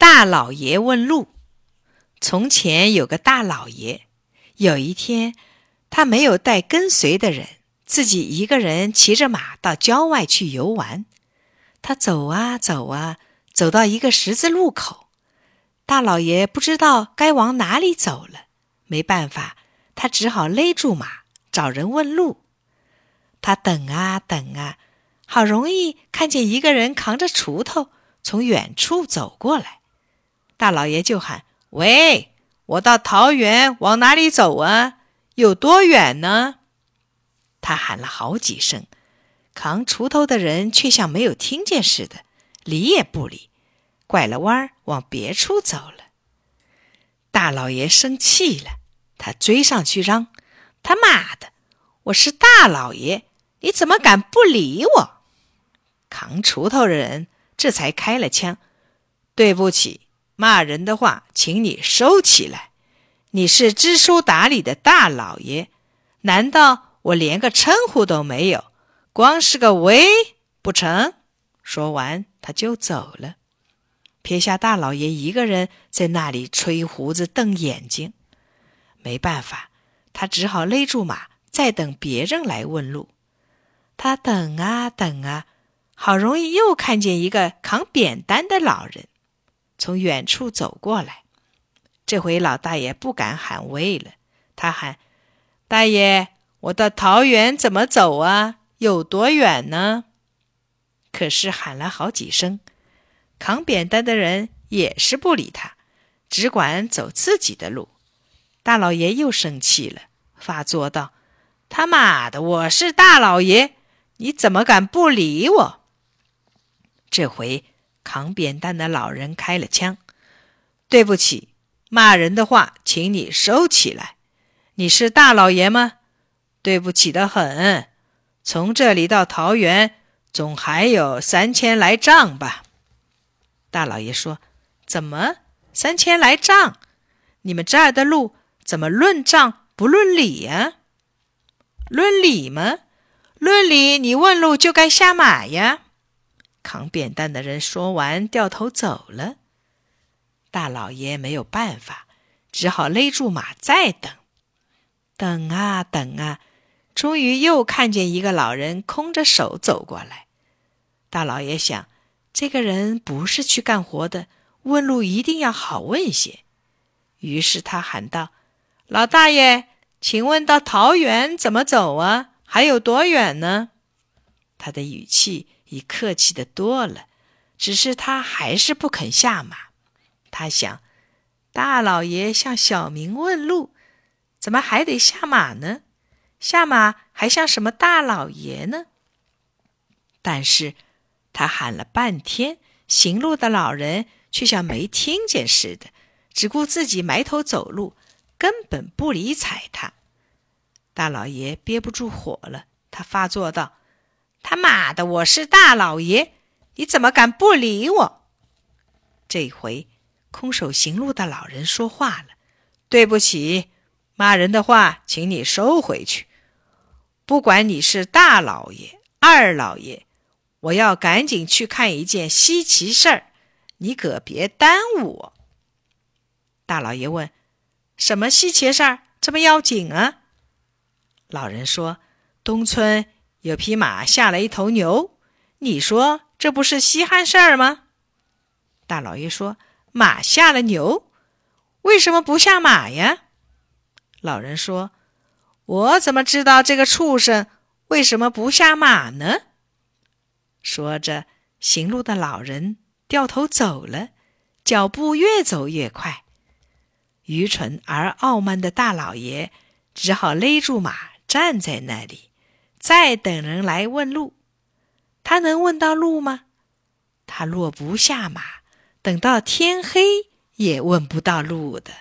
大老爷问路。从前有个大老爷，有一天，他没有带跟随的人，自己一个人骑着马到郊外去游玩。他走啊走啊，走到一个十字路口，大老爷不知道该往哪里走了，没办法，他只好勒住马，找人问路。他等啊等啊，好容易看见一个人扛着锄头从远处走过来。大老爷就喊：“喂，我到桃园，往哪里走啊？有多远呢？”他喊了好几声，扛锄头的人却像没有听见似的，理也不理，拐了弯儿往别处走了。大老爷生气了，他追上去嚷：“他妈的，我是大老爷，你怎么敢不理我？”扛锄头的人这才开了枪：“对不起。”骂人的话，请你收起来。你是知书达理的大老爷，难道我连个称呼都没有，光是个喂不成？说完，他就走了，撇下大老爷一个人在那里吹胡子瞪眼睛。没办法，他只好勒住马，再等别人来问路。他等啊等啊，好容易又看见一个扛扁担的老人。从远处走过来，这回老大爷不敢喊喂了，他喊：“大爷，我到桃园怎么走啊？有多远呢？”可是喊了好几声，扛扁担的人也是不理他，只管走自己的路。大老爷又生气了，发作道：“他妈的，我是大老爷，你怎么敢不理我？”这回。扛扁担的老人开了枪。对不起，骂人的话，请你收起来。你是大老爷吗？对不起的很。从这里到桃园，总还有三千来丈吧？大老爷说：“怎么三千来丈？你们这儿的路怎么论丈不论里呀？论理吗？论理，你问路就该下马呀。”扛扁担的人说完，掉头走了。大老爷没有办法，只好勒住马，再等。等啊等啊，终于又看见一个老人空着手走过来。大老爷想，这个人不是去干活的，问路一定要好问些。于是他喊道：“老大爷，请问到桃园怎么走啊？还有多远呢？”他的语气。已客气的多了，只是他还是不肯下马。他想，大老爷向小民问路，怎么还得下马呢？下马还像什么大老爷呢？但是，他喊了半天，行路的老人却像没听见似的，只顾自己埋头走路，根本不理睬他。大老爷憋不住火了，他发作道。他妈的！我是大老爷，你怎么敢不理我？这回空手行路的老人说话了：“对不起，骂人的话，请你收回去。不管你是大老爷、二老爷，我要赶紧去看一件稀奇事儿，你可别耽误我。”大老爷问：“什么稀奇事儿？这么要紧啊？”老人说：“东村。”有匹马下了一头牛，你说这不是稀罕事儿吗？大老爷说：“马下了牛，为什么不下马呀？”老人说：“我怎么知道这个畜生为什么不下马呢？”说着，行路的老人掉头走了，脚步越走越快。愚蠢而傲慢的大老爷只好勒住马，站在那里。再等人来问路，他能问到路吗？他若不下马，等到天黑也问不到路的。